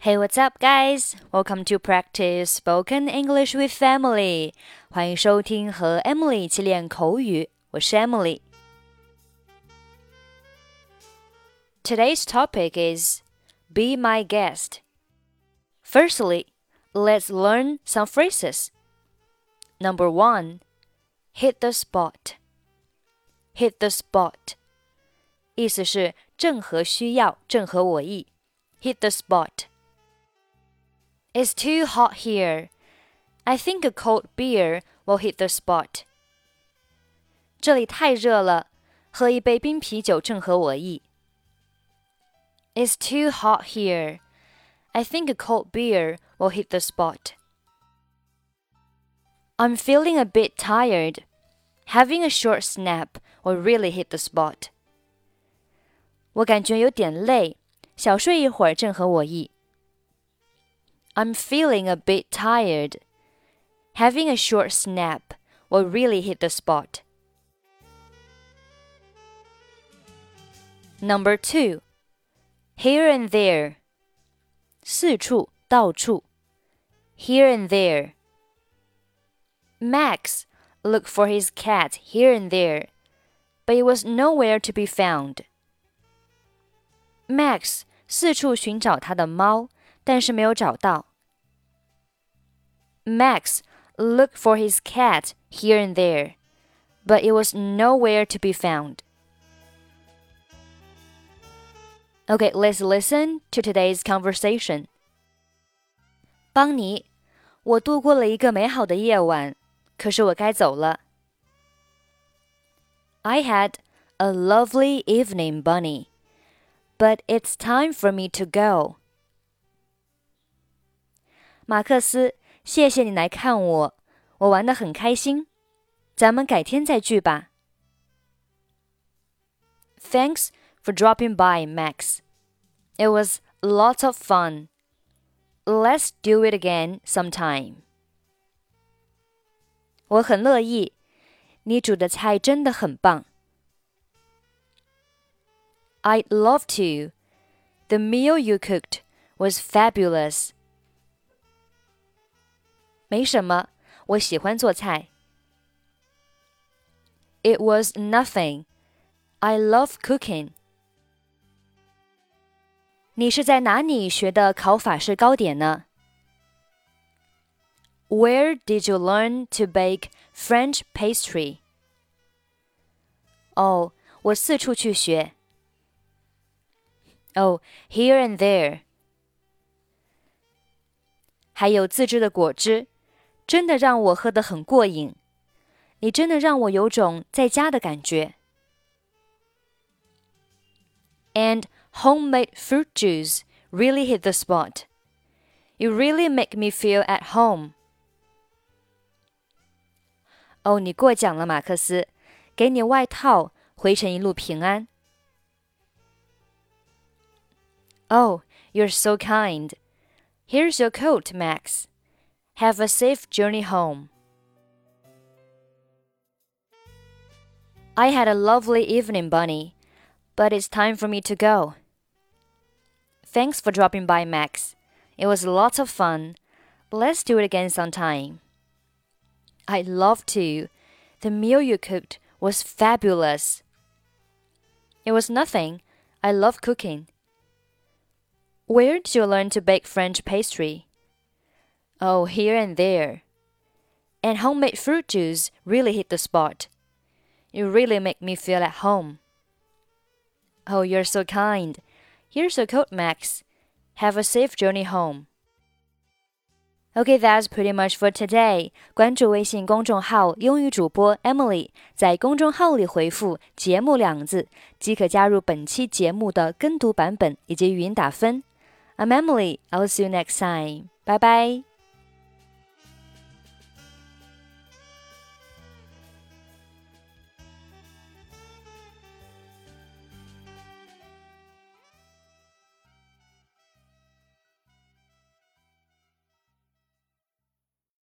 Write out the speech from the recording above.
Hey, what's up, guys? Welcome to practice spoken English with Emily. 欢迎收听和 Emily 一起练口语，我是 Emily。Today's topic is Be My Guest. Firstly, let's learn some phrases. Number one, hit the spot. Hit the spot. 意思是正合需要，正合我意。Hit the spot. It's too hot here. I think a cold beer will hit the spot. 这里太热了，喝一杯冰啤酒正合我意。It's too hot here. I think a cold beer will hit the spot. I'm feeling a bit tired. Having a short snap will really hit the spot. 我感觉有点累，小睡一会儿正合我意。 I'm feeling a bit tired. Having a short snap will really hit the spot. Number two, here and there. 四处，到处。Here and there. Max looked for his cat here and there, but it was nowhere to be found. Max 四处寻找他的猫，但是没有找到。 Max looked for his cat here and there, but it was nowhere to be found. Okay, let's listen to today's conversation. 邦尼，我度过了一个美好的夜晚，可是我该走了。I had a lovely evening, Bonnie, but it's time for me to go. 马克思，谢谢你来看我，我玩得很开心。咱们改天再聚吧。Thanks for dropping by, Max. It was lots of fun. Let's do it again sometime. 我很乐意，你煮的菜真的很棒。I'd love to. The meal you cooked was fabulous. 没什么，我喜欢做菜。It was nothing. I love cooking. 你是在哪里学的烤法式糕点呢？Where did you learn to bake French pastry? 哦，我四处去学。Oh, here and there. 还有自制的果汁。 真的让我喝得很过瘾。你真的让我有种在家的感觉。And homemade fruit juice really hit the spot. You really make me feel at home. 哦，你过奖了，马克思。给你外套，回程一路平安。Oh, you're so kind. Here's your coat, Max. Have a safe journey home. I had a lovely evening, Bonnie, but it's time for me to go. Thanks for dropping by, Max. It was lots of fun. Let's do it again sometime. I'd love to. The meal you cooked was fabulous. It was nothing. I love cooking. Where did you learn to bake French pastry? Oh, here and there. And homemade fruit juice really hit the spot. You really make me feel at home. Oh, you're so kind. Here's your coat, Max. Have a safe journey home. Okay, that's pretty much for today. 关注微信公众号“英语主播 Emily”，在公众号里回复“节目”两字，即可加入本期节目的跟读版本以及语音打分。I'm Emily. I'll see you next time. Bye bye.